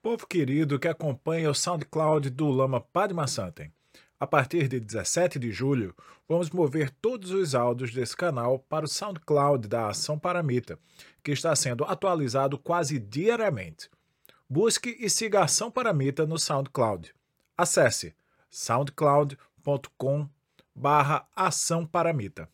Povo querido que acompanha o SoundCloud do Lama Padma Santen. A partir de 17 de julho, vamos mover todos os áudios desse canal para o SoundCloud da Ação Paramita, que está sendo atualizado quase diariamente. Busque e siga a Ação Paramita no SoundCloud. Acesse soundcloud.com barra Ação Paramita.